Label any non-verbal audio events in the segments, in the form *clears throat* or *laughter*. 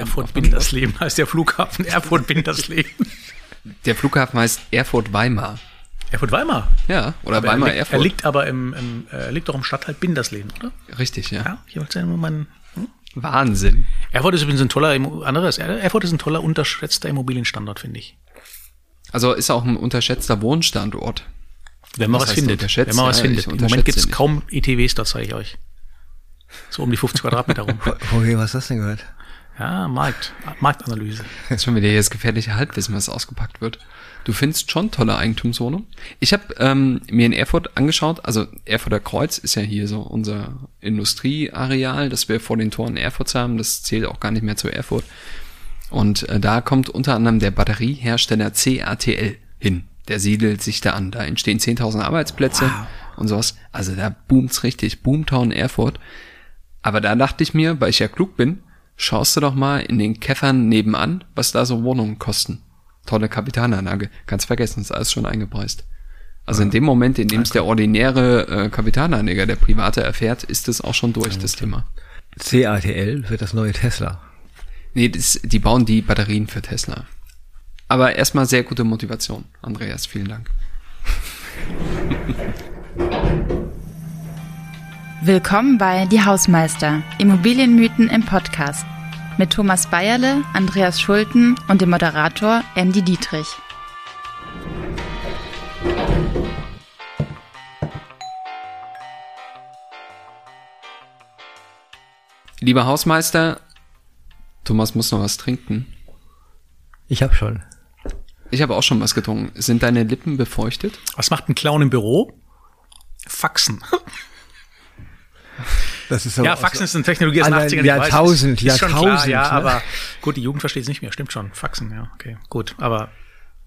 Erfurt Bindersleben heißt der Flughafen. Erfurt Bindersleben. *laughs* Der Flughafen heißt Erfurt Weimar. Erfurt Weimar. Ja, oder Aber Weimar er, liegt, Erfurt. er liegt aber im, im er liegt doch im Stadtteil Bindersleben, oder? Richtig, ja. Ja, ich wollte nur meinen. Wahnsinn. Erfurt ist übrigens ein toller, anderes, Erfurt ist ein toller, unterschätzter Immobilienstandort, finde ich. Also ist auch ein unterschätzter Wohnstandort. Wenn man Was was findet. Wenn man was Ja, findet. ich Im Moment gibt es kaum ETWs, das zeige ich euch. So um die 50 Quadratmeter rum. *laughs* Von wem hast du das denn gehört? Ja, Markt, Marktanalyse. *laughs* Jetzt schon wieder hier das gefährliche Halbwissen, was ausgepackt wird. Du findest schon tolle Eigentumswohnungen. Ich habe ähm, mir in Erfurt angeschaut, also Erfurter Kreuz ist ja hier so unser Industrieareal, das wir vor den Toren Erfurts haben. Das zählt auch gar nicht mehr zu Erfurt. Und äh, da kommt unter anderem der Batteriehersteller CATL hin. Der siedelt sich da an. Da entstehen 10.000 Arbeitsplätze und sowas. Also da boomt's richtig. Boomtown Erfurt. Aber da dachte ich mir, weil ich ja klug bin, schaust du doch mal in den Käffern nebenan, was da so Wohnungen kosten. Tolle Kapitalanlage. Ganz vergessen, ist alles schon eingepreist. Also in dem Moment, in dem es der ordinäre äh, Kapitalanleger, der Private erfährt, ist es auch schon durch, das Thema. CATL wird das neue Tesla. Nee, das, die bauen die Batterien für Tesla. Aber erstmal sehr gute Motivation, Andreas, vielen Dank. *laughs* Willkommen bei Die Hausmeister, Immobilienmythen im Podcast. Mit Thomas Bayerle, Andreas Schulten und dem Moderator Andy Dietrich. Lieber Hausmeister, Thomas muss noch was trinken. Ich habe schon. Ich habe auch schon was getrunken. Sind deine Lippen befeuchtet? Was macht ein Clown im Büro? Faxen. *laughs* Das ist Ja, Faxen ist eine Technologie aus den An 80ern. ein ich weiß, Jahrtausend, ist schon klar, Jahrtausend, ja, ne? aber gut, die Jugend versteht es nicht mehr. Stimmt schon. Faxen, ja, okay, gut. Aber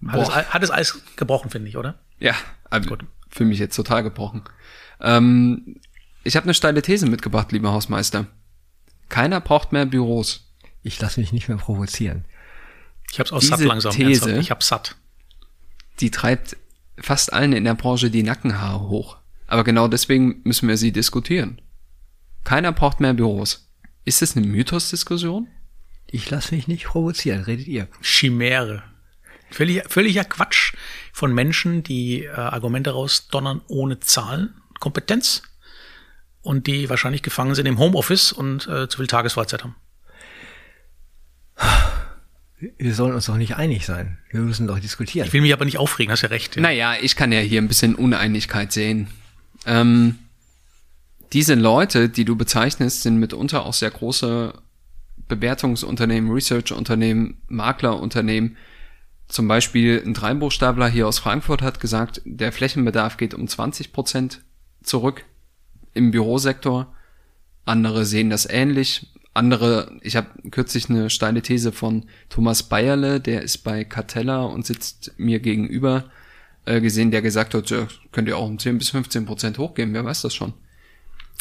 hat es, hat es alles gebrochen, finde ich, oder? Ja, aber für mich jetzt total gebrochen. Ähm, ich habe eine steile These mitgebracht, lieber Hausmeister. Keiner braucht mehr Büros. Ich lasse mich nicht mehr provozieren. Ich hab's auch Diese satt langsam. These- ernsthaft. Ich hab's satt. Die treibt fast allen in der Branche die Nackenhaare hoch. Aber genau deswegen müssen wir sie diskutieren. Keiner braucht mehr Büros. Ist es eine Mythos-Diskussion? Ich lasse mich nicht provozieren, redet ihr. Chimäre. Völlig, völliger Quatsch von Menschen, die äh, Argumente rausdonnern ohne Zahlen, Kompetenz und die wahrscheinlich gefangen sind im Homeoffice und äh, zu viel Tagesfreizeit haben. Wir sollen uns doch nicht einig sein. Wir müssen doch diskutieren. Ich will mich aber nicht aufregen, hast ja recht. Ja. Naja, ich kann ja hier ein bisschen Uneinigkeit sehen. Ähm, diese Leute, die du bezeichnest, sind mitunter auch sehr große Bewertungsunternehmen, Research-Unternehmen, Maklerunternehmen. Zum Beispiel ein Dreibuchstabler hier aus Frankfurt hat gesagt, der Flächenbedarf geht um 20 Prozent zurück im Bürosektor. Andere sehen das ähnlich. Andere, ich habe kürzlich eine steile These von Thomas Bayerle, der ist bei Cartella und sitzt mir gegenüber, äh, gesehen, der gesagt hat, ja, könnt ihr auch um 10 bis 15 Prozent hochgehen, wer weiß das schon.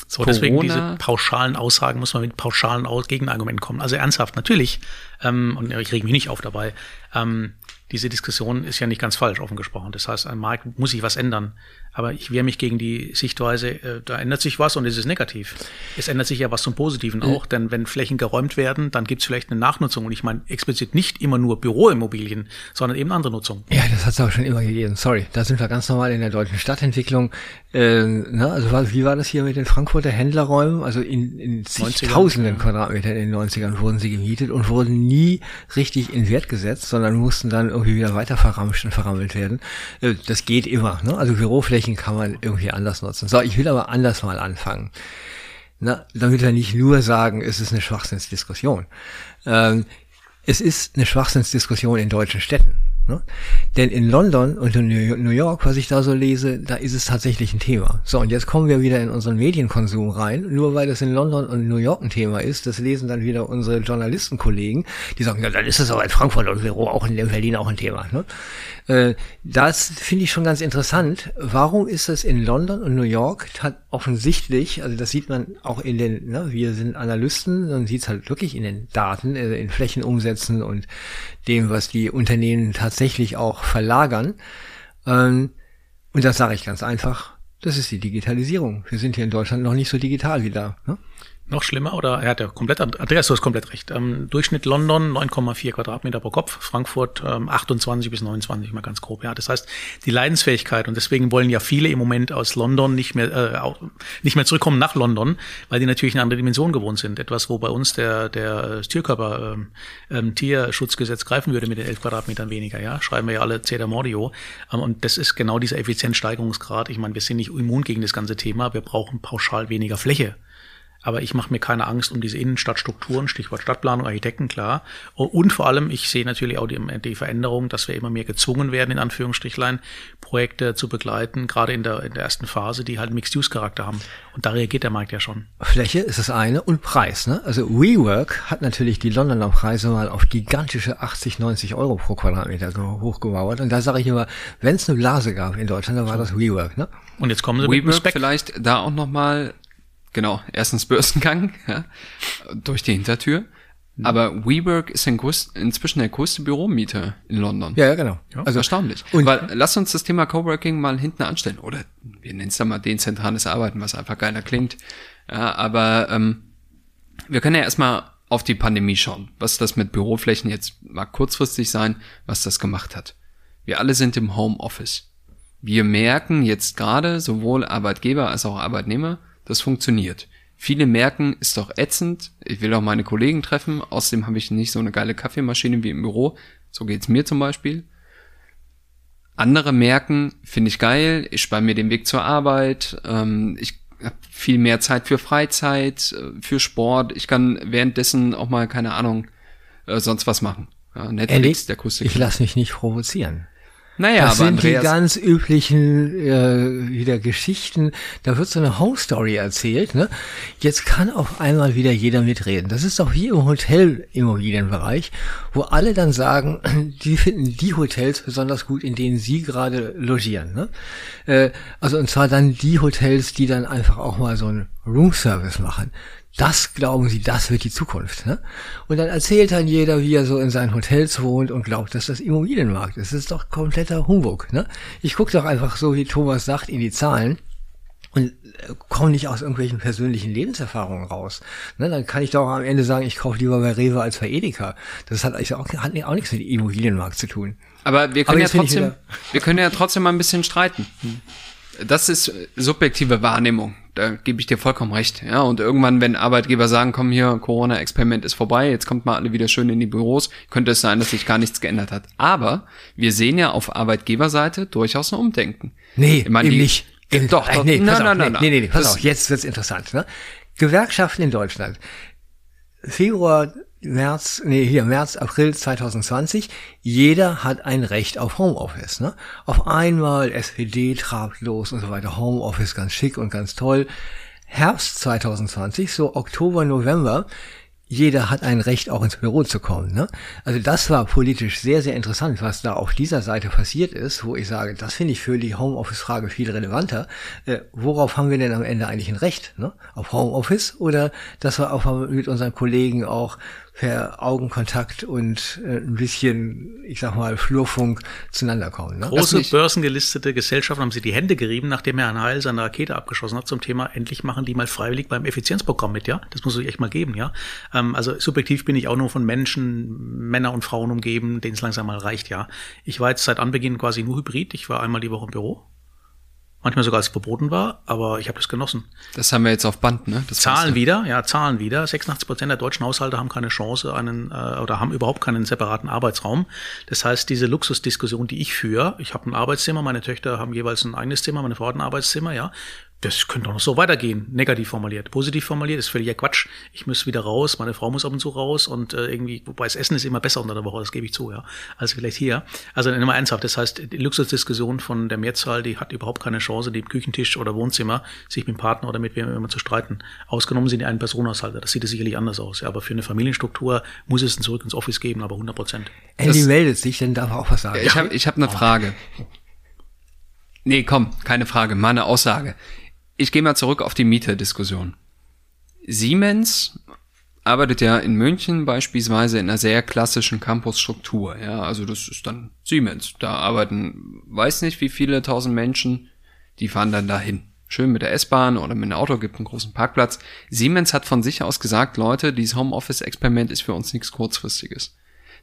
So, deswegen Corona- diese pauschalen Aussagen muss man mit pauschalen Aus Gegenargumenten kommen. Also ernsthaft, natürlich, ähm, und ich reg mich nicht auf dabei, ähm, diese Diskussion ist ja nicht ganz falsch, offen gesprochen. Das heißt, am Markt muss sich was ändern. Aber ich wehre mich gegen die Sichtweise, äh, da ändert sich was und es ist negativ. Es ändert sich ja was zum Positiven auch, denn wenn Flächen geräumt werden, dann gibt es vielleicht eine Nachnutzung. Und ich meine explizit nicht immer nur Büroimmobilien, sondern eben andere Nutzung. Ja, das hat es aber schon immer gegeben. Sorry, da sind wir ganz normal in der deutschen Stadtentwicklung. Äh, ne, also was- wie war das hier mit den Frankfurter Händlerräumen? Also in, in 90ern, zigtausenden ja. Quadratmetern in den 90ern wurden sie gemietet und wurden nie richtig in Wert gesetzt, sondern mussten dann irgendwie wieder weiter verramscht und verrammelt werden. Äh, das geht immer. Ne? Also Büroflächen kann man irgendwie anders nutzen. So, ich will aber anders mal anfangen. Na, damit wir nicht nur sagen, es ist eine Schwachsinnsdiskussion. Ähm, es ist eine Schwachsinnsdiskussion in deutschen Städten. Ne? Denn in London und in New York, was ich da so lese, da ist es tatsächlich ein Thema. So, und jetzt kommen wir wieder in unseren Medienkonsum rein. Nur weil es in London und New York ein Thema ist, das lesen dann wieder unsere Journalistenkollegen, die sagen, ja, dann ist es aber in Frankfurt und auch in Berlin auch ein Thema. Ne? Äh, das finde ich schon ganz interessant. Warum ist es in London und New York hat offensichtlich, also das sieht man auch in den, ne, wir sind Analysten, man sieht es halt wirklich in den Daten, äh, in Flächenumsätzen und dem, was die Unternehmen tatsächlich auch verlagern. Ähm, und das sage ich ganz einfach, das ist die Digitalisierung. Wir sind hier in Deutschland noch nicht so digital wie da. Ne? Noch schlimmer, oder er hat ja komplett, Andreas, du hast komplett recht. Ähm, Durchschnitt London 9,4 Quadratmeter pro Kopf, Frankfurt ähm, 28 bis 29, mal ganz grob. Ja, das heißt, die Leidensfähigkeit und deswegen wollen ja viele im Moment aus London nicht mehr, äh, nicht mehr zurückkommen nach London, weil die natürlich eine andere Dimension gewohnt sind. Etwas, wo bei uns der, der Tierkörper, ähm, ähm, Tierschutzgesetz greifen würde mit den 11 Quadratmetern weniger. Ja, schreiben wir ja alle Ceda Mordio. Ähm, und das ist genau dieser Effizienzsteigerungsgrad. Ich meine, wir sind nicht immun gegen das ganze Thema. Wir brauchen pauschal weniger Fläche. Aber ich mache mir keine Angst um diese Innenstadtstrukturen, Stichwort Stadtplanung, Architekten, klar. Und vor allem, ich sehe natürlich auch die, die Veränderung, dass wir immer mehr gezwungen werden, in Anführungsstrichlein, Projekte zu begleiten, gerade in der, in der ersten Phase, die halt Mixed-Use-Charakter haben. Und da reagiert der Markt ja schon. Fläche ist das eine und Preis. Ne? Also WeWork hat natürlich die Londoner Preise mal auf gigantische 80, 90 Euro pro Quadratmeter hochgemauert. Und da sage ich immer, wenn es eine Blase gab in Deutschland, dann war das WeWork. Ne? Und jetzt kommen sie WeWork mit Spec. vielleicht da auch nochmal Genau, erstens Börsengang *laughs* ja, durch die Hintertür. Mhm. Aber WeWork ist ein größt, inzwischen der größte Büromieter in London. Ja, ja genau. Ja. Also erstaunlich. Und Weil lass uns das Thema Coworking mal hinten anstellen. Oder wir nennen es dann mal dezentrales Arbeiten, was einfach geiler klingt. Ja, aber ähm, wir können ja erstmal auf die Pandemie schauen, was das mit Büroflächen jetzt mag kurzfristig sein, was das gemacht hat. Wir alle sind im Homeoffice. Wir merken jetzt gerade sowohl Arbeitgeber als auch Arbeitnehmer, das funktioniert. Viele merken, ist doch ätzend, ich will auch meine Kollegen treffen, außerdem habe ich nicht so eine geile Kaffeemaschine wie im Büro, so geht's mir zum Beispiel. Andere merken, finde ich geil, ich spare mir den Weg zur Arbeit, ähm, ich habe viel mehr Zeit für Freizeit, äh, für Sport, ich kann währenddessen auch mal, keine Ahnung, äh, sonst was machen. Ja, Netflix, Ehrlich? der größte. Ich lasse mich nicht provozieren. Naja, das sind Andreas die ganz üblichen äh, wieder Geschichten. Da wird so eine Home Story erzählt. Ne? Jetzt kann auf einmal wieder jeder mitreden. Das ist auch wie im Hotelimmobilienbereich, wo alle dann sagen, *clears throat* die finden die Hotels besonders gut, in denen sie gerade logieren. Ne? Äh, also und zwar dann die Hotels, die dann einfach auch mal so einen Roomservice machen. Das glauben sie, das wird die Zukunft. Ne? Und dann erzählt dann jeder, wie er so in seinen Hotels wohnt und glaubt, dass das Immobilienmarkt ist. Das ist doch kompletter Humbug. Ne? Ich gucke doch einfach so, wie Thomas sagt, in die Zahlen und äh, komme nicht aus irgendwelchen persönlichen Lebenserfahrungen raus. Ne, dann kann ich doch am Ende sagen, ich kaufe lieber bei Rewe als bei Edeka. Das hat, auch, hat auch nichts mit dem Immobilienmarkt zu tun. Aber wir können Aber ja trotzdem, wir können ja trotzdem mal ein bisschen streiten. Das ist subjektive Wahrnehmung da gebe ich dir vollkommen recht. Ja, und irgendwann, wenn Arbeitgeber sagen, komm hier, Corona-Experiment ist vorbei, jetzt kommt mal alle wieder schön in die Büros, könnte es sein, dass sich gar nichts geändert hat. Aber wir sehen ja auf Arbeitgeberseite durchaus ein Umdenken. Nee, ich meine, die, nicht. Äh, doch, doch. Nee, nein, nein, nein, nee, nee, nee, pass auf, jetzt wird's interessant. Ne? Gewerkschaften in Deutschland. Februar März, nee, hier März, April 2020, jeder hat ein Recht auf Homeoffice. Ne? Auf einmal SPD trabt los und so weiter, Homeoffice ganz schick und ganz toll. Herbst 2020, so Oktober, November, jeder hat ein Recht, auch ins Büro zu kommen. Ne? Also das war politisch sehr, sehr interessant, was da auf dieser Seite passiert ist, wo ich sage, das finde ich für die Homeoffice-Frage viel relevanter. Äh, worauf haben wir denn am Ende eigentlich ein Recht? Ne? Auf Homeoffice oder dass wir auch mit unseren Kollegen auch per Augenkontakt und äh, ein bisschen, ich sag mal, Flurfunk zueinander kommen. Ne? Große börsengelistete Gesellschaften haben sie die Hände gerieben, nachdem Herrn Heil seine Rakete abgeschossen hat zum Thema, endlich machen die mal freiwillig beim Effizienzprogramm mit, ja. Das muss ich echt mal geben, ja. Ähm, also subjektiv bin ich auch nur von Menschen, Männer und Frauen umgeben, denen es langsam mal reicht, ja. Ich war jetzt seit Anbeginn quasi nur Hybrid. Ich war einmal die Woche im Büro manchmal sogar als verboten war, aber ich habe das genossen. Das haben wir jetzt auf Band, ne? Das Zahlen wieder, ja, Zahlen wieder. 86 Prozent der deutschen Haushalte haben keine Chance, einen äh, oder haben überhaupt keinen separaten Arbeitsraum. Das heißt, diese Luxusdiskussion, die ich führe, ich habe ein Arbeitszimmer, meine Töchter haben jeweils ein eigenes Zimmer, meine Frau hat ein Arbeitszimmer, ja das könnte doch noch so weitergehen. Negativ formuliert. Positiv formuliert ist völliger Quatsch. Ich muss wieder raus, meine Frau muss ab und zu raus und äh, irgendwie, wobei das Essen ist immer besser unter der Woche, das gebe ich zu, ja, als vielleicht hier. Also immer ernsthaft, das heißt, die Luxusdiskussion von der Mehrzahl, die hat überhaupt keine Chance, die im Küchentisch oder Wohnzimmer sich mit dem Partner oder mit wem immer zu streiten. Ausgenommen sind die einen Personenhaushalte, das sieht es sicherlich anders aus. Ja, aber für eine Familienstruktur muss es ein Zurück ins Office geben, aber 100 Prozent. Andy meldet sich, dann darf er auch was sagen. Ich habe ich hab eine Frage. Nee, komm, keine Frage, meine Aussage ich gehe mal zurück auf die Mieterdiskussion. Siemens arbeitet ja in München beispielsweise in einer sehr klassischen Campusstruktur. Ja, also das ist dann Siemens. Da arbeiten, weiß nicht wie viele tausend Menschen, die fahren dann dahin. schön mit der S-Bahn oder mit dem Auto, gibt einen großen Parkplatz. Siemens hat von sich aus gesagt, Leute, dieses Homeoffice-Experiment ist für uns nichts Kurzfristiges.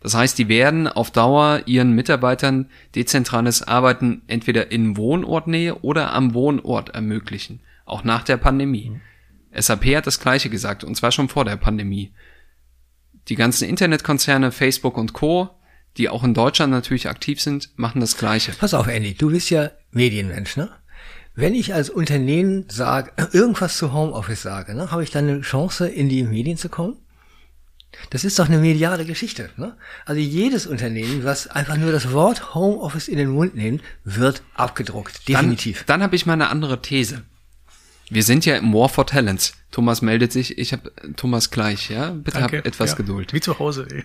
Das heißt, die werden auf Dauer ihren Mitarbeitern dezentrales Arbeiten entweder in Wohnortnähe oder am Wohnort ermöglichen, auch nach der Pandemie. Mhm. SAP hat das gleiche gesagt, und zwar schon vor der Pandemie. Die ganzen Internetkonzerne, Facebook und Co., die auch in Deutschland natürlich aktiv sind, machen das gleiche. Pass auf, Andy, du bist ja Medienmensch, ne? Wenn ich als Unternehmen sage, *clears throat* irgendwas zu Homeoffice sage, ne, habe ich dann eine Chance, in die Medien zu kommen? Das ist doch eine mediale Geschichte. Ne? Also jedes Unternehmen, was einfach nur das Wort Homeoffice in den Mund nimmt, wird abgedruckt. Definitiv. Dann, dann habe ich mal eine andere These. Wir sind ja im War for Talents. Thomas meldet sich. Ich habe Thomas gleich, ja? Bitte Danke. hab etwas ja. Geduld. Wie zu Hause. Ey.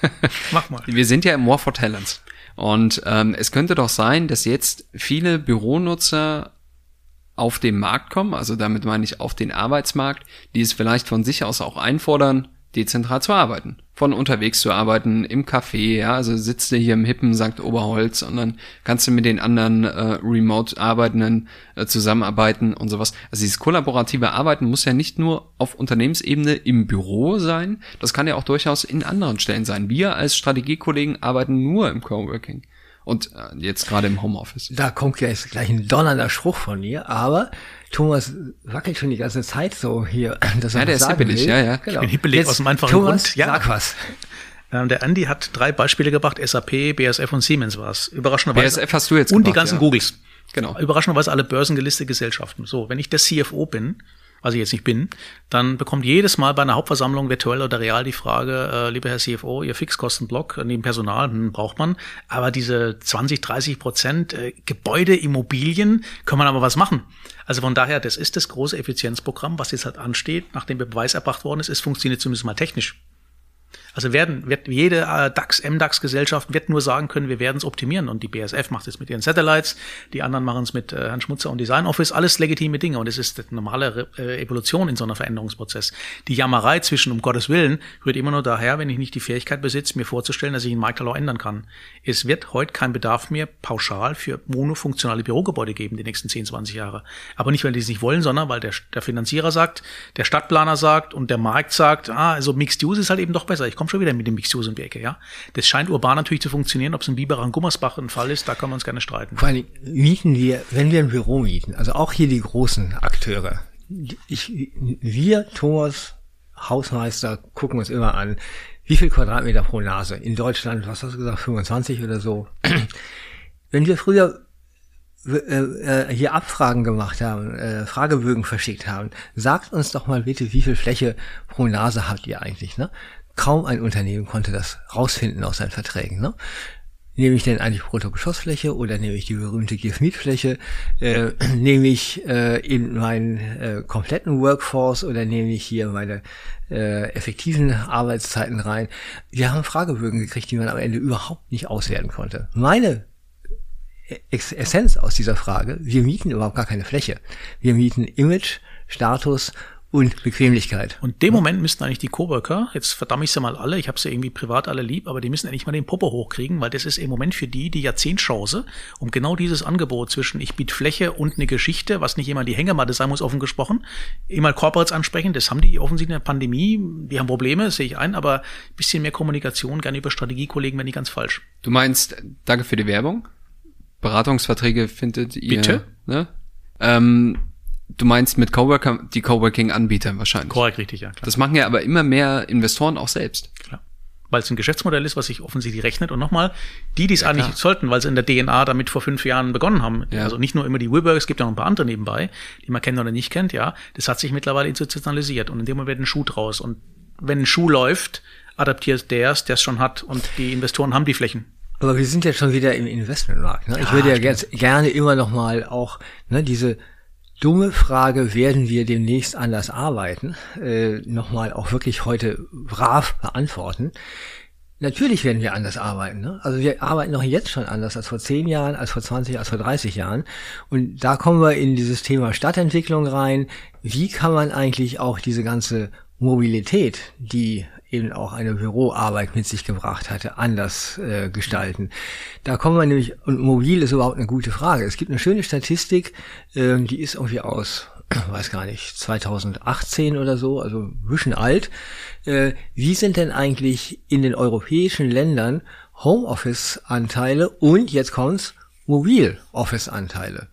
*laughs* Mach mal. Wir sind ja im War for Talents. Und ähm, es könnte doch sein, dass jetzt viele Büronutzer auf den Markt kommen, also damit meine ich auf den Arbeitsmarkt, die es vielleicht von sich aus auch einfordern, dezentral zu arbeiten. Von unterwegs zu arbeiten, im Café, ja, also sitzt du hier im hippen St. Oberholz und dann kannst du mit den anderen äh, remote Arbeitenden äh, zusammenarbeiten und sowas. Also dieses kollaborative Arbeiten muss ja nicht nur auf Unternehmensebene im Büro sein, das kann ja auch durchaus in anderen Stellen sein. Wir als Strategiekollegen arbeiten nur im Coworking. Und äh, jetzt gerade im Homeoffice. Da kommt ja jetzt gleich ein donnernder Spruch von mir, aber Thomas wackelt schon die ganze Zeit so hier. *laughs* Dass er ja, der ist hippelig, will. ja, ja. Genau. Ich bin hippelig Jetzt, aus dem einfachen Thomas, Grund. Ja. Sag was. Ähm, der Andy hat drei Beispiele gebracht, SAP, BSF und Siemens war es. Überraschenderweise. BSF hast du jetzt Und gebracht, die ganzen ja. Googles. Genau. Überraschenderweise alle börsengelistete Gesellschaften. So, wenn ich der CFO bin, was ich jetzt nicht bin, dann bekommt jedes Mal bei einer Hauptversammlung virtuell oder real die Frage, äh, lieber Herr CFO, Ihr Fixkostenblock neben Personal hm, braucht man, aber diese 20, 30 Prozent äh, Gebäude, Immobilien, kann man aber was machen. Also von daher, das ist das große Effizienzprogramm, was jetzt halt ansteht, nachdem der Beweis erbracht worden ist, es funktioniert zumindest mal technisch. Also werden, wird jede äh, DAX, MDAX-Gesellschaft wird nur sagen können, wir werden es optimieren. Und die BSF macht es mit ihren Satellites, die anderen machen es mit äh, Herrn Schmutzer und Design Office, alles legitime Dinge. Und es ist eine normale äh, Evolution in so einer Veränderungsprozess. Die Jammerei zwischen, um Gottes Willen, rührt immer nur daher, wenn ich nicht die Fähigkeit besitze, mir vorzustellen, dass ich einen Marktlaw ändern kann. Es wird heute kein Bedarf mehr pauschal für monofunktionale Bürogebäude geben, die nächsten 10, 20 Jahre. Aber nicht, weil die es nicht wollen, sondern weil der, der Finanzierer sagt, der Stadtplaner sagt und der Markt sagt, ah, also Mixed Use ist halt eben doch besser. Ich komme schon wieder mit dem Mixuse um die Ecke, ja. Das scheint urban natürlich zu funktionieren. Ob es in Biberach und Gummersbach ein Fall ist, da können wir uns gerne streiten. Vor allem mieten wir, wenn wir ein Büro mieten, also auch hier die großen Akteure. Ich, wir, Thomas, Hausmeister, gucken uns immer an, wie viel Quadratmeter pro Nase. In Deutschland, was hast du gesagt, 25 oder so. *clears throat* Wenn wir früher äh, äh, hier Abfragen gemacht haben, äh, Fragebögen verschickt haben, sagt uns doch mal bitte, wie viel Fläche pro Nase habt ihr eigentlich, ne? Kaum ein Unternehmen konnte das rausfinden aus seinen Verträgen. Ne? Nehme ich denn eigentlich Bruttogeschossfläche oder nehme ich die berühmte Give-Meet-Fläche? Äh, *clears throat* nehme ich äh, in meinen äh, kompletten Workforce oder nehme ich hier meine äh, effektiven Arbeitszeiten rein? Wir haben Fragebögen gekriegt, die man am Ende überhaupt nicht auswerten konnte. Meine Essenz aus dieser Frage, wir mieten überhaupt gar keine Fläche. Wir mieten Image, Status und Bequemlichkeit. Und dem Moment müssten eigentlich die Coworker, jetzt verdamme ich sie mal alle, ich habe sie irgendwie privat alle lieb, aber die müssen endlich mal den Popo hochkriegen, weil das ist im Moment für die die Jahrzehntchance, um genau dieses Angebot zwischen ich biete Fläche und eine Geschichte, was nicht immer die Hängematte sein muss, offen gesprochen, immer Corporates ansprechen, das haben die offensichtlich in der Pandemie, die haben Probleme, sehe ich ein, aber ein bisschen mehr Kommunikation, gerne über Strategiekollegen, wenn nicht ganz falsch. Du meinst, danke für die Werbung, Beratungsverträge findet ihr, Bitte? Ne? Ähm, Du meinst mit Coworker, die Coworking-Anbieter wahrscheinlich. Korrekt, richtig, ja. Klar. Das machen ja aber immer mehr Investoren auch selbst. Klar. Weil es ein Geschäftsmodell ist, was sich offensichtlich rechnet. Und nochmal, die, die es ja, eigentlich klar. sollten, weil sie in der DNA damit vor fünf Jahren begonnen haben. Ja. Also nicht nur immer die Wilburg, es gibt ja noch ein paar andere nebenbei, die man kennt oder nicht kennt, ja. Das hat sich mittlerweile institutionalisiert. Und in dem Moment wird ein Schuh draus. Und wenn ein Schuh läuft, adaptiert der es, der es schon hat. Und die Investoren haben die Flächen. Aber wir sind ja schon wieder im Investmentmarkt. Ne? Ich ja, würde ja ganz, gerne immer noch mal auch ne, diese dumme Frage, werden wir demnächst anders arbeiten, äh, nochmal auch wirklich heute brav beantworten. Natürlich werden wir anders arbeiten. Ne? Also wir arbeiten noch jetzt schon anders als vor zehn Jahren, als vor 20, als vor 30 Jahren. Und da kommen wir in dieses Thema Stadtentwicklung rein. Wie kann man eigentlich auch diese ganze Mobilität, die eben auch eine Büroarbeit mit sich gebracht hatte, anders äh, gestalten. Da kommen wir nämlich, und mobil ist überhaupt eine gute Frage. Es gibt eine schöne Statistik, äh, die ist irgendwie aus, *clears throat* weiß gar nicht, 2018 oder so, also ein bisschen alt. Äh, wie sind denn eigentlich in den europäischen Ländern Homeoffice-Anteile und jetzt kommt's, Mobil-Office-Anteile?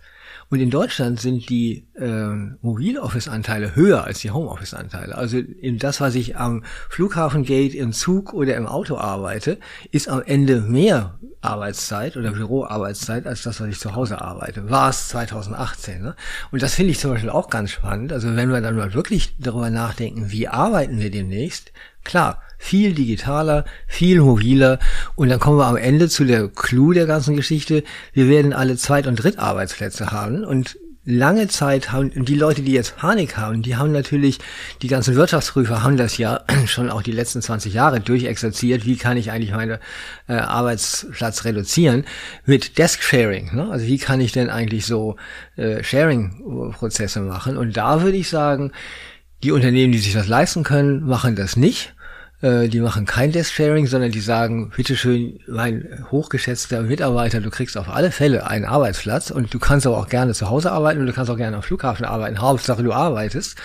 Und in Deutschland sind die äh, Mobiloffice-Anteile höher als die Homeoffice-Anteile. Also in das, was ich am Flughafengate im Zug oder im Auto arbeite, ist am Ende mehr Arbeitszeit oder Büroarbeitszeit als das, was ich zu Hause arbeite. War es 2018. Ne? Und das finde ich zum Beispiel auch ganz spannend. Also wenn wir dann mal wirklich darüber nachdenken, wie arbeiten wir demnächst, klar, viel digitaler, viel mobiler und dann kommen wir am Ende zu der Clou der ganzen Geschichte. Wir werden alle Zweit- und Drittarbeitsplätze haben und lange Zeit haben die Leute, die jetzt Panik haben, die haben natürlich, die ganzen Wirtschaftsprüfer haben das ja *clears throat* schon auch die letzten 20 Jahre durchexerziert, wie kann ich eigentlich meine äh, Arbeitsplatz reduzieren mit Desk Sharing. Ne? Also wie kann ich denn eigentlich so äh, Sharing-Prozesse machen? Und da würde ich sagen, die Unternehmen, die sich das leisten können, machen das nicht. Äh, die machen kein Desk-Sharing, sondern die sagen, bitteschön, mein hochgeschätzter Mitarbeiter, du kriegst auf alle Fälle einen Arbeitsplatz und du kannst aber auch gerne zu Hause arbeiten und du kannst auch gerne am Flughafen arbeiten. Hauptsache du arbeitest.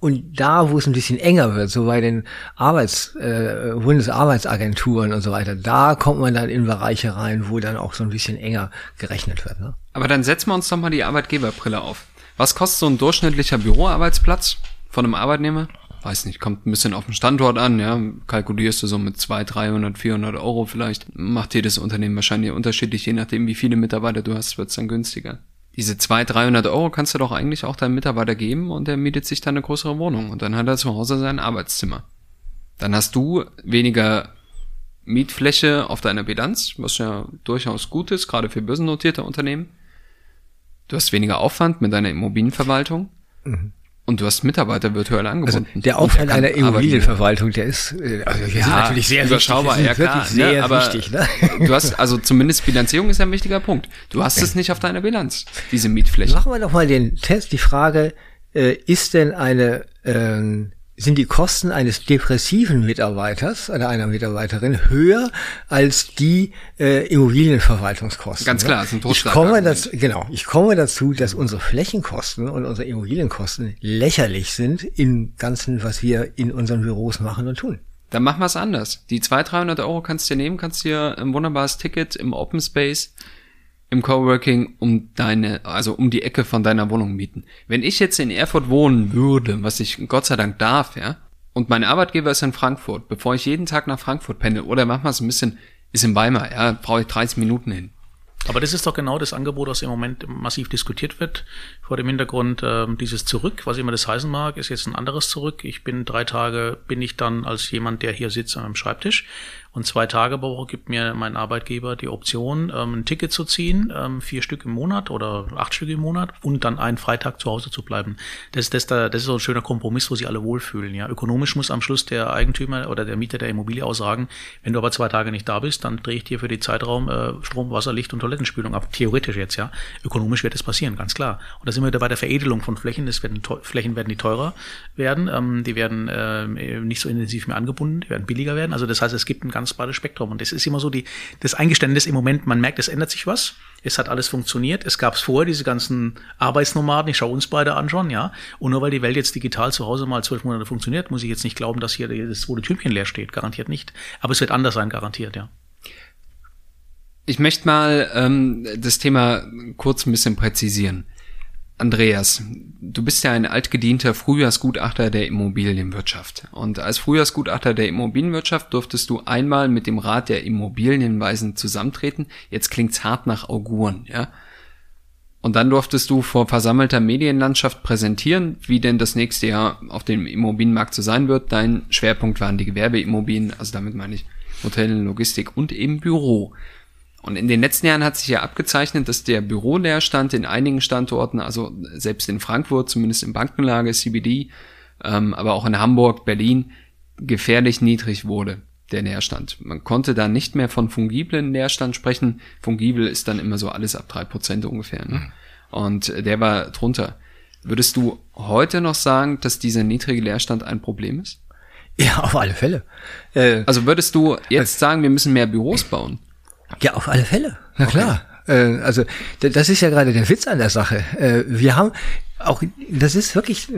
Und da, wo es ein bisschen enger wird, so bei den Arbeits, äh, Bundesarbeitsagenturen und so weiter, da kommt man dann in Bereiche rein, wo dann auch so ein bisschen enger gerechnet wird. Ne? Aber dann setzen wir uns doch mal die Arbeitgeberbrille auf. Was kostet so ein durchschnittlicher Büroarbeitsplatz von einem Arbeitnehmer? weiß nicht, kommt ein bisschen auf den Standort an, ja, kalkulierst du so mit 200, 300, 400 Euro vielleicht, macht jedes Unternehmen wahrscheinlich unterschiedlich, je nachdem wie viele Mitarbeiter du hast, wird's dann günstiger. Diese 200, 300 Euro kannst du doch eigentlich auch deinem Mitarbeiter geben und der mietet sich dann eine größere Wohnung und dann hat er zu Hause sein Arbeitszimmer. Dann hast du weniger Mietfläche auf deiner Bilanz, was ja durchaus gut ist, gerade für börsennotierte Unternehmen. Du hast weniger Aufwand mit deiner Immobilienverwaltung. Mhm. Und du hast Mitarbeiter virtuell angebunden. Also der Aufwand einer Immobilienverwaltung, der ist äh, also wir ja, sind natürlich sehr überschaubar, wichtig. Ja, klar, wirklich sehr ne, aber wichtig. Ne? Du hast, also zumindest Bilanzierung ist ein wichtiger Punkt. Du hast es nicht auf deiner Bilanz, diese Mietfläche. Machen wir doch mal den Test, die Frage, äh, ist denn eine ähm, sind die Kosten eines depressiven Mitarbeiters oder einer Mitarbeiterin höher als die äh, Immobilienverwaltungskosten. Ganz klar, das sind ich komme dazu, genau, ich komme dazu, dass unsere Flächenkosten und unsere Immobilienkosten lächerlich sind im Ganzen, was wir in unseren Büros machen und tun. Dann machen wir es anders. Die 200, 300 Euro kannst du dir nehmen, kannst dir ein wunderbares Ticket im Open Space im Coworking um deine, also um die Ecke von deiner Wohnung mieten. Wenn ich jetzt in Erfurt wohnen würde, was ich Gott sei Dank darf, ja, und mein Arbeitgeber ist in Frankfurt, bevor ich jeden Tag nach Frankfurt pendel, oder manchmal so ein bisschen, ist in Weimar, ja, brauche ich 30 Minuten hin. Aber das ist doch genau das Angebot, das im Moment massiv diskutiert wird. Vor dem Hintergrund äh, dieses Zurück, was immer das heißen mag, ist jetzt ein anderes Zurück. Ich bin drei Tage, bin ich dann als jemand, der hier sitzt am Schreibtisch und zwei Tage pro Woche gibt mir mein Arbeitgeber die Option, ähm, ein Ticket zu ziehen, ähm, vier Stück im Monat oder acht Stück im Monat und dann einen Freitag zu Hause zu bleiben. Das, das, das ist so ein schöner Kompromiss, wo sich alle wohlfühlen. Ja, ökonomisch muss am Schluss der Eigentümer oder der Mieter der Immobilie auch sagen, wenn du aber zwei Tage nicht da bist, dann drehe ich dir für die Zeitraum äh, Strom, Wasser, Licht und Toilettenspülung ab. Theoretisch jetzt, ja. Ökonomisch wird das passieren, ganz klar. Und da sind wir wieder bei der Veredelung von Flächen. Es werden Flächen werden die teurer werden, ähm, die werden äh, nicht so intensiv mehr angebunden, die werden billiger werden. Also das heißt, es gibt ein ganz breites Spektrum. Und es ist immer so die, das Eingeständnis im Moment, man merkt, es ändert sich was. Es hat alles funktioniert. Es gab es vorher, diese ganzen Arbeitsnomaden, ich schaue uns beide an schon, ja. Und nur weil die Welt jetzt digital zu Hause mal zwölf Monate funktioniert, muss ich jetzt nicht glauben, dass hier das zweite Türmchen leer steht. Garantiert nicht. Aber es wird anders sein, garantiert, ja. Ich möchte mal ähm, das Thema kurz ein bisschen präzisieren. Andreas, du bist ja ein altgedienter Frühjahrsgutachter der Immobilienwirtschaft. Und als Frühjahrsgutachter der Immobilienwirtschaft durftest du einmal mit dem Rat der Immobilienweisen zusammentreten. Jetzt klingt's hart nach Auguren, ja? Und dann durftest du vor versammelter Medienlandschaft präsentieren, wie denn das nächste Jahr auf dem Immobilienmarkt so sein wird. Dein Schwerpunkt waren die Gewerbeimmobilien, also damit meine ich Hotel, Logistik und eben Büro. Und in den letzten Jahren hat sich ja abgezeichnet, dass der Büroleerstand in einigen Standorten, also selbst in Frankfurt, zumindest im Bankenlage, CBD, ähm, aber auch in Hamburg, Berlin, gefährlich niedrig wurde, der Leerstand. Man konnte da nicht mehr von fungiblen Leerstand sprechen. Fungibel ist dann immer so alles ab drei Prozent ungefähr. Ne? Mhm. Und der war drunter. Würdest du heute noch sagen, dass dieser niedrige Leerstand ein Problem ist? Ja, auf alle Fälle. Äh, Also würdest du jetzt sagen, wir müssen mehr Büros bauen? Ja, auf alle Fälle. Na klar. Äh, also das ist ja gerade der Witz an der Sache. Äh, wir haben auch, das ist wirklich,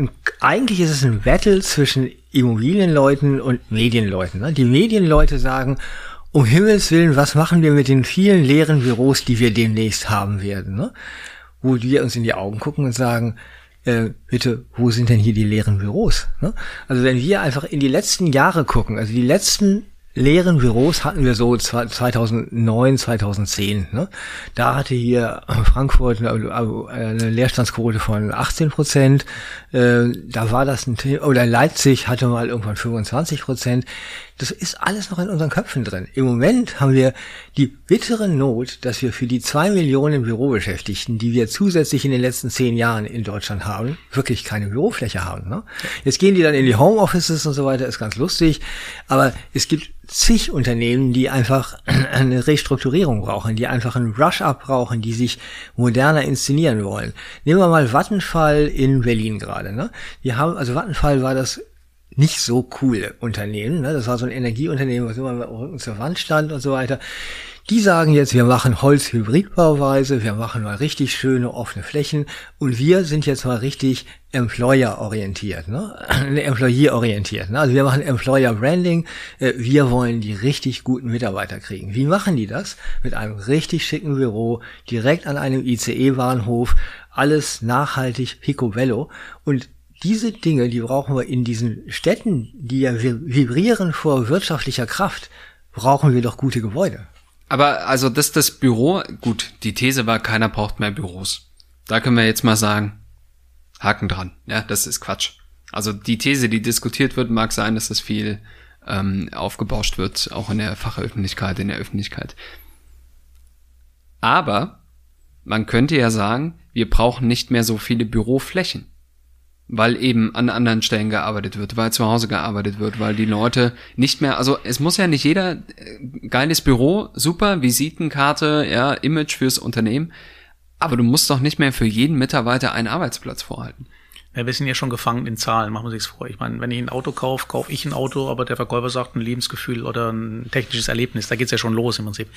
eigentlich ist es ein Battle zwischen Immobilienleuten und Medienleuten. Ne? Die Medienleute sagen, um Himmels Willen, was machen wir mit den vielen leeren Büros, die wir demnächst haben werden? Ne? Wo wir uns in die Augen gucken und sagen, äh, bitte, wo sind denn hier die leeren Büros? Ne? Also wenn wir einfach in die letzten Jahre gucken, also die letzten leeren Büros hatten wir so zwei- 2009, 2010. Ne? Da hatte hier Frankfurt eine, eine Leerstandsquote von 18 Prozent. Äh, da war das ein Thema, oder Leipzig hatte mal irgendwann 25 Prozent. Das ist alles noch in unseren Köpfen drin. Im Moment haben wir die bittere Not, dass wir für die zwei Millionen Bürobeschäftigten, die wir zusätzlich in den letzten zehn Jahren in Deutschland haben, wirklich keine Bürofläche haben. Ne? Jetzt gehen die dann in die Homeoffices und so weiter, ist ganz lustig. Aber es gibt zig Unternehmen, die einfach *clears throat* eine Restrukturierung brauchen, die einfach einen Rush-Up brauchen, die sich moderner inszenieren wollen. Nehmen wir mal Vattenfall in Berlin gerade. Ne? Wir haben, also Vattenfall war das nicht so coole Unternehmen. Ne? Das war so ein Energieunternehmen, was immer mit Rücken zur Wand stand und so weiter. Die sagen jetzt, wir machen Holz-Hybridbauweise, wir machen mal richtig schöne offene Flächen und wir sind jetzt mal richtig Employer-orientiert, ne? *clears throat* Employee-orientiert. Ne? Also wir machen Employer-Branding, äh, wir wollen die richtig guten Mitarbeiter kriegen. Wie machen die das? Mit einem richtig schicken Büro, direkt an einem ICE-Bahnhof, alles nachhaltig picobello und diese Dinge, die brauchen wir in diesen Städten, die ja vi- vibrieren vor wirtschaftlicher Kraft, brauchen wir doch gute Gebäude. Aber also das, das Büro, gut, die These war, keiner braucht mehr Büros. Da können wir jetzt mal sagen, Haken dran. Ja, das ist Quatsch. Also die These, die diskutiert wird, mag sein, dass das viel ähm, aufgebauscht wird, auch in der Fachöffentlichkeit, in der Öffentlichkeit. Aber man könnte ja sagen, wir brauchen nicht mehr so viele Büroflächen. Weil eben an anderen Stellen gearbeitet wird, weil zu Hause gearbeitet wird, weil die Leute nicht mehr, also es muss ja nicht jeder äh, geiles Büro, super, Visitenkarte, ja, Image fürs Unternehmen, aber du musst doch nicht mehr für jeden Mitarbeiter einen Arbeitsplatz vorhalten. Ja, wir sind ja schon gefangen in Zahlen, machen wir sich's vor. Ich meine, wenn ich ein Auto kaufe, kaufe ich ein Auto, aber der Verkäufer sagt ein Lebensgefühl oder ein technisches Erlebnis. Da geht's ja schon los im Prinzip.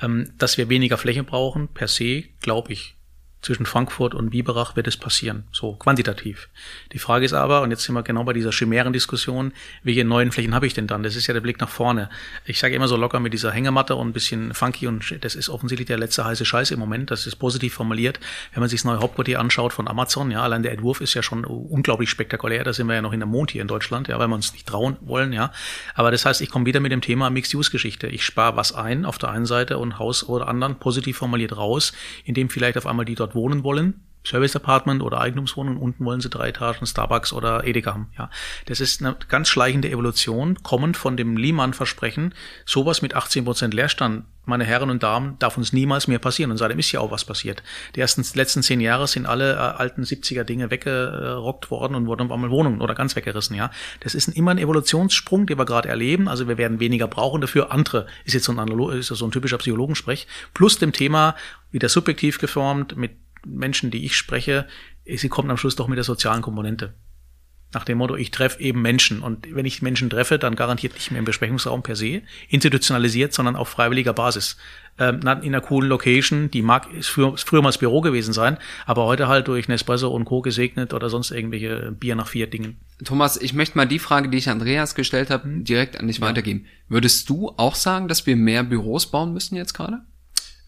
Ähm, dass wir weniger Fläche brauchen, per se, glaube ich. Zwischen Frankfurt und Biberach wird es passieren, so quantitativ. Die Frage ist aber, und jetzt sind wir genau bei dieser Chimären-Diskussion, welche neuen Flächen habe ich denn dann? Das ist ja der Blick nach vorne. Ich sage immer so locker mit dieser Hängematte und ein bisschen funky und das ist offensichtlich der letzte heiße Scheiß im Moment. Das ist positiv formuliert. Wenn man sich das neue Hauptquartier anschaut von Amazon, ja, allein der Entwurf ist ja schon unglaublich spektakulär. Da sind wir ja noch in der Mond hier in Deutschland, ja, weil wir uns nicht trauen wollen, ja. Aber das heißt, ich komme wieder mit dem Thema Mixed-Use-Geschichte. Ich spare was ein auf der einen Seite und Haus oder anderen positiv formuliert raus, indem vielleicht auf einmal die dort wohnen wollen, Service Apartment oder Eigentumswohnung, unten wollen sie drei Etagen Starbucks oder Edeka haben. Ja, das ist eine ganz schleichende Evolution, kommend von dem Lehmann-Versprechen, sowas mit 18 Prozent Leerstand, meine Herren und Damen, darf uns niemals mehr passieren. Und seitdem ist ja auch was passiert. Die ersten letzten zehn Jahre sind alle äh, alten 70er Dinge weggerockt worden und wurden auf einmal Wohnungen oder ganz weggerissen. Ja, das ist ein, immer ein Evolutionssprung, den wir gerade erleben. Also wir werden weniger brauchen dafür. Andere ist jetzt so ein, Analo ist so ein typischer Psychologensprech. Plus dem Thema wieder subjektiv geformt mit Menschen, die ich spreche, sie kommt am Schluss doch mit der sozialen Komponente. Nach dem Motto, ich treffe eben Menschen. Und wenn ich Menschen treffe, dann garantiert nicht mehr im Besprechungsraum per se, institutionalisiert, sondern auf freiwilliger Basis. Ähm, in einer coolen Location, die mag, früher, früher mal das Büro gewesen sein, aber heute halt durch Nespresso und Co. gesegnet oder sonst irgendwelche Bier nach vier Dingen. Thomas, ich möchte mal die Frage, die ich Andreas gestellt habe, direkt an dich weitergeben. Würdest du auch sagen, dass wir mehr Büros bauen müssen jetzt gerade?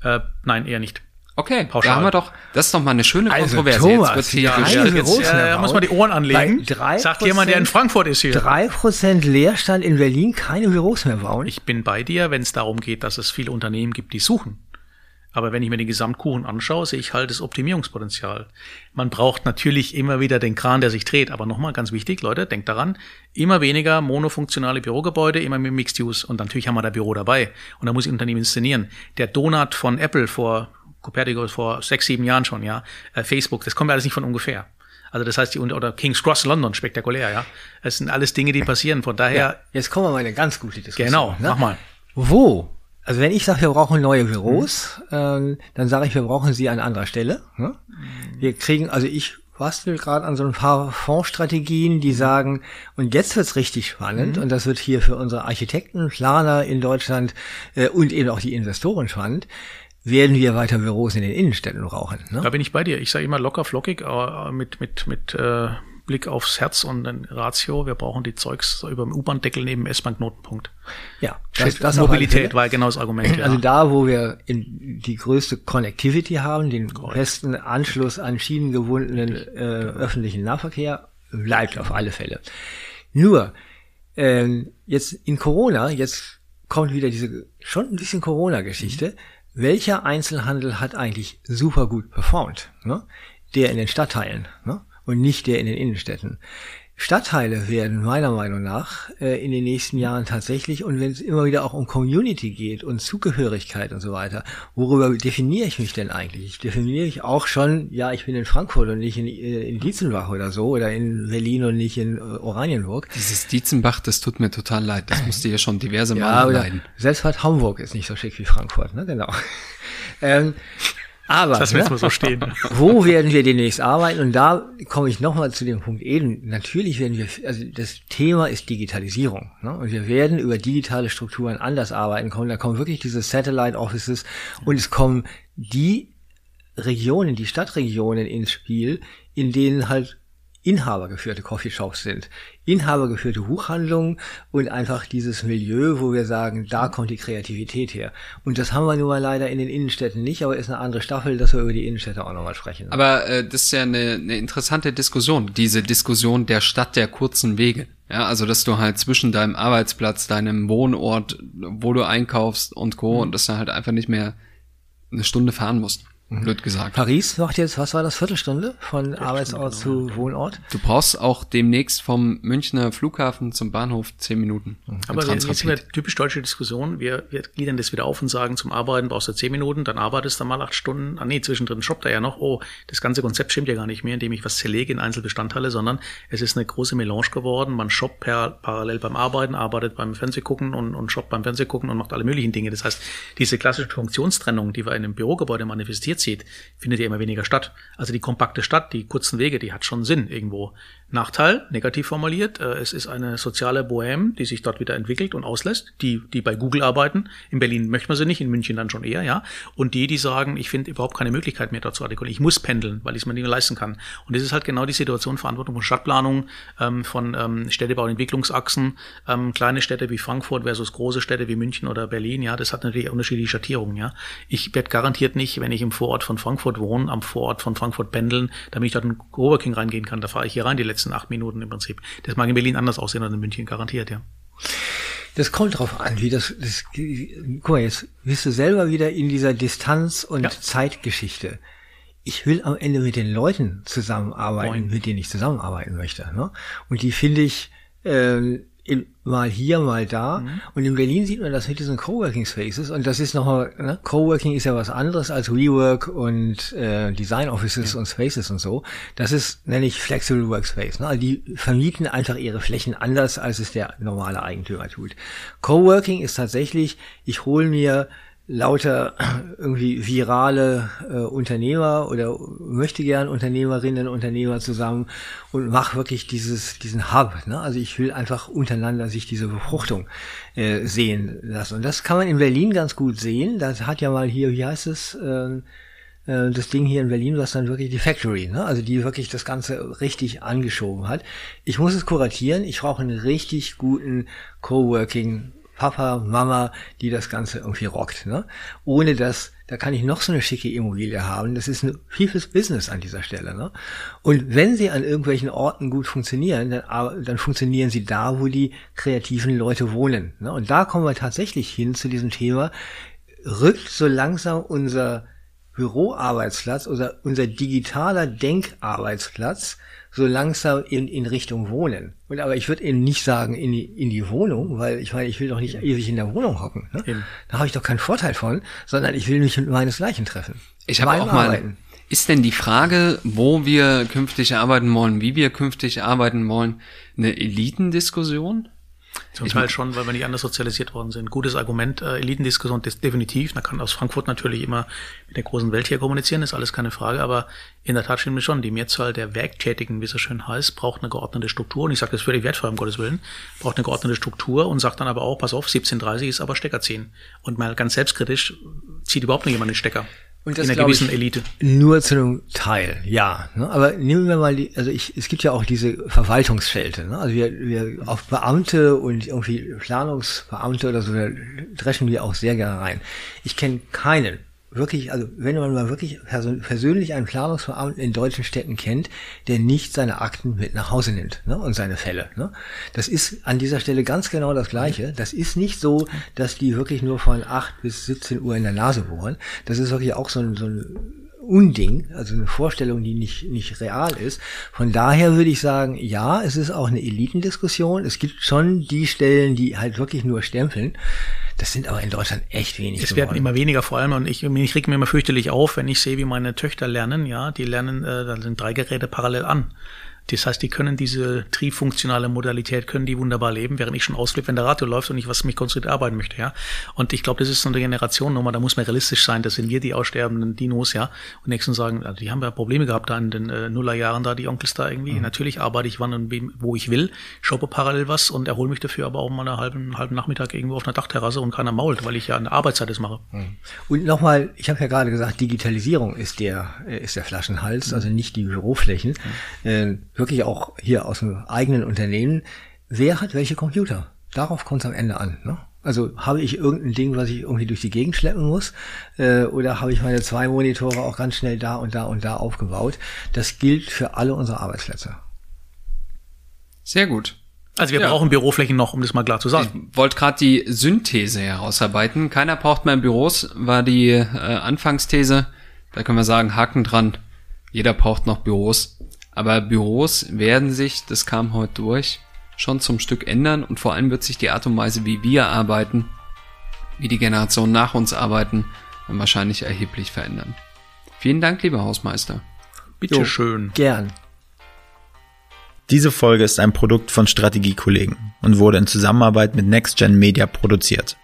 Äh, nein, eher nicht. Okay, Pauschal. da haben wir doch, das ist doch mal eine schöne Also, Kontroverse. Thomas, jetzt wird ja, hier Keine jetzt Büros mehr äh, bauen. muss man die Ohren anlegen. Sagt jemand, der in Frankfurt ist hier. Drei Prozent Leerstand in Berlin, keine Büros mehr bauen. Ich bin bei dir, wenn es darum geht, dass es viele Unternehmen gibt, die suchen. Aber wenn ich mir den Gesamtkuchen anschaue, sehe ich halt das Optimierungspotenzial. Man braucht natürlich immer wieder den Kran, der sich dreht. Aber nochmal ganz wichtig, Leute, denkt daran, immer weniger monofunktionale Bürogebäude, immer mehr Mixed Use. Und natürlich haben wir da Büro dabei. Und da muss ich Unternehmen inszenieren. Der Donut von Apple vor Copernicus vor sechs, sieben Jahren schon, ja, äh, Facebook, das kommt ja alles nicht von ungefähr. Also das heißt, die oder King's Cross London, spektakulär, ja. Das sind alles Dinge, die passieren. Von daher, Jetzt kommen wir mal in eine ganz gute Diskussion. genau, ne? mach mal. Wo? Also wenn ich sage, wir brauchen neue Büros, ähm, dann sage ich, wir brauchen sie an anderer Stelle. Ne? Wir kriegen, also ich bastel gerade an so ein paar Fondsstrategien, die sagen, und jetzt wird's richtig spannend, mhm. und das wird hier für unsere Architekten, Planer in Deutschland äh, und eben auch die Investoren spannend, werden wir weiter Büros in den Innenstädten brauchen. Ne? Da bin ich bei dir. Ich sage immer locker flockig, aber mit, mit, mit äh, Blick aufs Herz und ein Ratio. Wir brauchen die Zeugs über dem U-Bahn-Deckel neben S-Bahn-Knotenpunkt. Ja, das, das Mobilität war genau das Argument. Ja. Also da, wo wir in die größte Connectivity haben, den Correct. besten Anschluss an schienengebundenen äh, öffentlichen Nahverkehr, bleibt auf alle Fälle. Nur, ähm, jetzt in Corona, jetzt kommt wieder diese schon ein bisschen Corona-Geschichte. Mhm welcher Einzelhandel hat eigentlich super gut performt? Ne? Der in den Stadtteilen ne? und nicht der in den Innenstädten. Stadtteile werden meiner Meinung nach äh, in den nächsten Jahren tatsächlich, und wenn es immer wieder auch um Community geht und Zugehörigkeit und so weiter, worüber definiere ich mich denn eigentlich? Ich definiere mich auch schon, ja, ich bin in Frankfurt und nicht in, äh, in Dietzenbach oder so, oder in Berlin und nicht in äh, Oranienburg. Dieses Dietzenbach, das tut mir total leid. Das musste ja schon diverse Mal ja, leiden. Selbst halt Hamburg ist nicht so schick wie Frankfurt, ne? Genau. *laughs* ähm, aber das ne, so stehen. *laughs* wo werden wir demnächst arbeiten? Und da komme ich nochmal zu dem Punkt eben. Natürlich werden wir, also das Thema ist Digitalisierung. Ne? Und wir werden über digitale Strukturen anders arbeiten kommen. Da kommen wirklich diese Satellite Offices und es kommen die Regionen, die Stadtregionen ins Spiel, in denen halt inhabergeführte Coffeeshops sind, inhabergeführte Buchhandlungen und einfach dieses Milieu, wo wir sagen, da kommt die Kreativität her. Und das haben wir nun mal leider in den Innenstädten nicht, aber ist eine andere Staffel, dass wir über die Innenstädte auch nochmal sprechen. Aber äh, das ist ja eine, eine interessante Diskussion, diese Diskussion der Stadt der kurzen Wege. Ja, also dass du halt zwischen deinem Arbeitsplatz, deinem Wohnort, wo du einkaufst und Co. Mhm. und dass du halt einfach nicht mehr eine Stunde fahren musst. Mhm. blöd gesagt. Paris macht jetzt, was war das, Viertelstunde von Arbeitsort genau. zu Wohnort? Du brauchst auch demnächst vom Münchner Flughafen zum Bahnhof zehn Minuten. Mhm. Aber jetzt sind wir typisch deutsche Diskussion. Wir, wir gliedern das wieder auf und sagen, zum Arbeiten brauchst du zehn Minuten, dann arbeitest du mal acht Stunden. Ah nee, zwischendrin shoppt er ja noch. Oh, das ganze Konzept stimmt ja gar nicht mehr, indem ich was zerlege in Einzelbestandteile, sondern es ist eine große Melange geworden. Man shoppt per, parallel beim Arbeiten, arbeitet beim Fernsehgucken und, und shoppt beim Fernsehgucken und macht alle möglichen Dinge. Das heißt, diese klassische Funktionstrennung, die wir in einem Bürogebäude manifestiert zieht, findet ja immer weniger statt. Also die kompakte Stadt, die kurzen Wege, die hat schon Sinn irgendwo. Nachteil, negativ formuliert, äh, es ist eine soziale Bohème, die sich dort wieder entwickelt und auslässt, die, die bei Google arbeiten. In Berlin möchte man sie nicht, in München dann schon eher, ja. Und die, die sagen, ich finde überhaupt keine Möglichkeit mehr dort zu artikulieren. Ich muss pendeln, weil ich es mir nicht mehr leisten kann. Und das ist halt genau die Situation, Verantwortung von Stadtplanung, ähm, von ähm, Städtebau und Entwicklungsachsen, ähm, kleine Städte wie Frankfurt versus große Städte wie München oder Berlin, ja, das hat natürlich unterschiedliche Schattierungen, ja. Ich werde garantiert nicht, wenn ich im Vorort von Frankfurt wohne, am Vorort von Frankfurt pendeln, damit ich dort in Coworking reingehen kann. Da fahre ich hier rein die letzten acht Minuten im Prinzip. Das mag in Berlin anders aussehen als in München, garantiert, ja. Das kommt drauf an, wie das, das guck mal, jetzt bist du selber wieder in dieser Distanz- und ja. Zeitgeschichte. Ich will am Ende mit den Leuten zusammenarbeiten, Moin. mit denen ich zusammenarbeiten möchte. Ne? Und die finde ich äh, in, mal hier, mal da. Mhm. Und in Berlin sieht man das mit diesen Coworking Spaces. Und das ist nochmal, ne? Coworking ist ja was anderes als Rework und äh, Design Offices ja. und Spaces und so. Das ist, nenne ich Flexible Workspace. Ne? Also die vermieten einfach ihre Flächen anders, als es der normale Eigentümer tut. Coworking ist tatsächlich, ich hole mir lauter irgendwie virale äh, Unternehmer oder möchte gern Unternehmerinnen und Unternehmer zusammen und mach wirklich dieses diesen Hub. Ne? Also ich will einfach untereinander sich diese Befruchtung äh, sehen lassen. Und das kann man in Berlin ganz gut sehen. Das hat ja mal hier, wie heißt es? Äh, äh das Ding hier in Berlin, was dann wirklich die Factory, ne? also die wirklich das Ganze richtig angeschoben hat. Ich muss es kuratieren, ich brauche einen richtig guten Coworking Papa, Mama, die das Ganze irgendwie rockt. Ne? Ohne das, da kann ich noch so eine schicke Immobilie haben. Das ist ein vieles Business an dieser Stelle. Ne? Und wenn sie an irgendwelchen Orten gut funktionieren, dann, dann funktionieren sie da, wo die kreativen Leute wohnen. Ne? Und da kommen wir tatsächlich hin zu diesem Thema, rückt so langsam unser Büroarbeitsplatz oder unser digitaler Denkarbeitsplatz so langsam in, in Richtung Wohnen. Und aber ich würde eben nicht sagen in die, in die Wohnung, weil ich meine, ich will doch nicht ewig in der Wohnung hocken. Ne? Da habe ich doch keinen Vorteil von, sondern ich will mich mit meinesgleichen treffen. Ich habe auch mal. Ist denn die Frage, wo wir künftig arbeiten wollen, wie wir künftig arbeiten wollen, eine Elitendiskussion? Zum Teil schon, weil wir nicht anders sozialisiert worden sind. Gutes Argument, äh, Elitendiskussion ist definitiv. Man kann aus Frankfurt natürlich immer mit der großen Welt hier kommunizieren, ist alles keine Frage, aber in der Tat stimmt mir schon, die Mehrzahl der Werktätigen, wie es so schön heißt, braucht eine geordnete Struktur. Und ich sage das völlig wertvoll, um Gottes Willen, braucht eine geordnete Struktur und sagt dann aber auch, pass auf, 1730 ist aber Stecker ziehen. Und mal ganz selbstkritisch, zieht überhaupt nicht jemand den Stecker. Und das in einer gewissen ich, Elite. Nur zu einem Teil, ja. Ne? Aber nehmen wir mal die, also ich, es gibt ja auch diese Verwaltungsschelte. Ne? Also wir, wir auf Beamte und irgendwie Planungsbeamte oder so, da dreschen wir auch sehr gerne rein. Ich kenne keinen wirklich, also wenn man mal wirklich persönlich einen Planungsbeamten in deutschen Städten kennt, der nicht seine Akten mit nach Hause nimmt ne, und seine Fälle. Ne. Das ist an dieser Stelle ganz genau das Gleiche. Das ist nicht so, dass die wirklich nur von 8 bis 17 Uhr in der Nase bohren. Das ist wirklich auch so ein, so ein Unding, also eine Vorstellung, die nicht, nicht real ist. Von daher würde ich sagen, ja, es ist auch eine Elitendiskussion. Es gibt schon die Stellen, die halt wirklich nur stempeln. Das sind aber in Deutschland echt wenig. Es werden immer weniger vor allem und ich, ich reg mir immer fürchterlich auf, wenn ich sehe, wie meine Töchter lernen, ja, die lernen, äh, da sind drei Geräte parallel an. Das heißt, die können diese trifunktionale Modalität, können die wunderbar leben, während ich schon ausflippe, wenn der Radio läuft und ich was mich konzentriert arbeiten möchte, ja. Und ich glaube, das ist so eine Generationnummer, da muss man realistisch sein, das sind wir die aussterbenden Dinos, ja. Und nächsten sagen, also die haben ja Probleme gehabt da in den äh, Nullerjahren da, die Onkels da irgendwie. Mhm. Natürlich arbeite ich wann und wo ich will, shoppe parallel was und erhole mich dafür aber auch mal einen halben, halben Nachmittag irgendwo auf einer Dachterrasse und keiner mault, weil ich ja eine Arbeitszeit das mache. Mhm. Und nochmal, ich habe ja gerade gesagt, Digitalisierung ist der, äh, ist der Flaschenhals, mhm. also nicht die Büroflächen. Mhm. Äh, wirklich auch hier aus dem eigenen Unternehmen, wer hat welche Computer? Darauf kommt es am Ende an. Ne? Also habe ich irgendein Ding, was ich irgendwie durch die Gegend schleppen muss, äh, oder habe ich meine zwei Monitore auch ganz schnell da und da und da aufgebaut? Das gilt für alle unsere Arbeitsplätze. Sehr gut. Also wir ja. brauchen Büroflächen noch, um das mal klar zu sagen. Ich wollte gerade die Synthese herausarbeiten. Keiner braucht mehr Büros, war die äh, Anfangsthese. Da können wir sagen, Haken dran. Jeder braucht noch Büros. Aber Büros werden sich, das kam heute durch, schon zum Stück ändern und vor allem wird sich die Art und Weise, wie wir arbeiten, wie die Generationen nach uns arbeiten, wahrscheinlich erheblich verändern. Vielen Dank, lieber Hausmeister. Bitte schön. Gern. Diese Folge ist ein Produkt von Strategiekollegen und wurde in Zusammenarbeit mit NextGen Media produziert.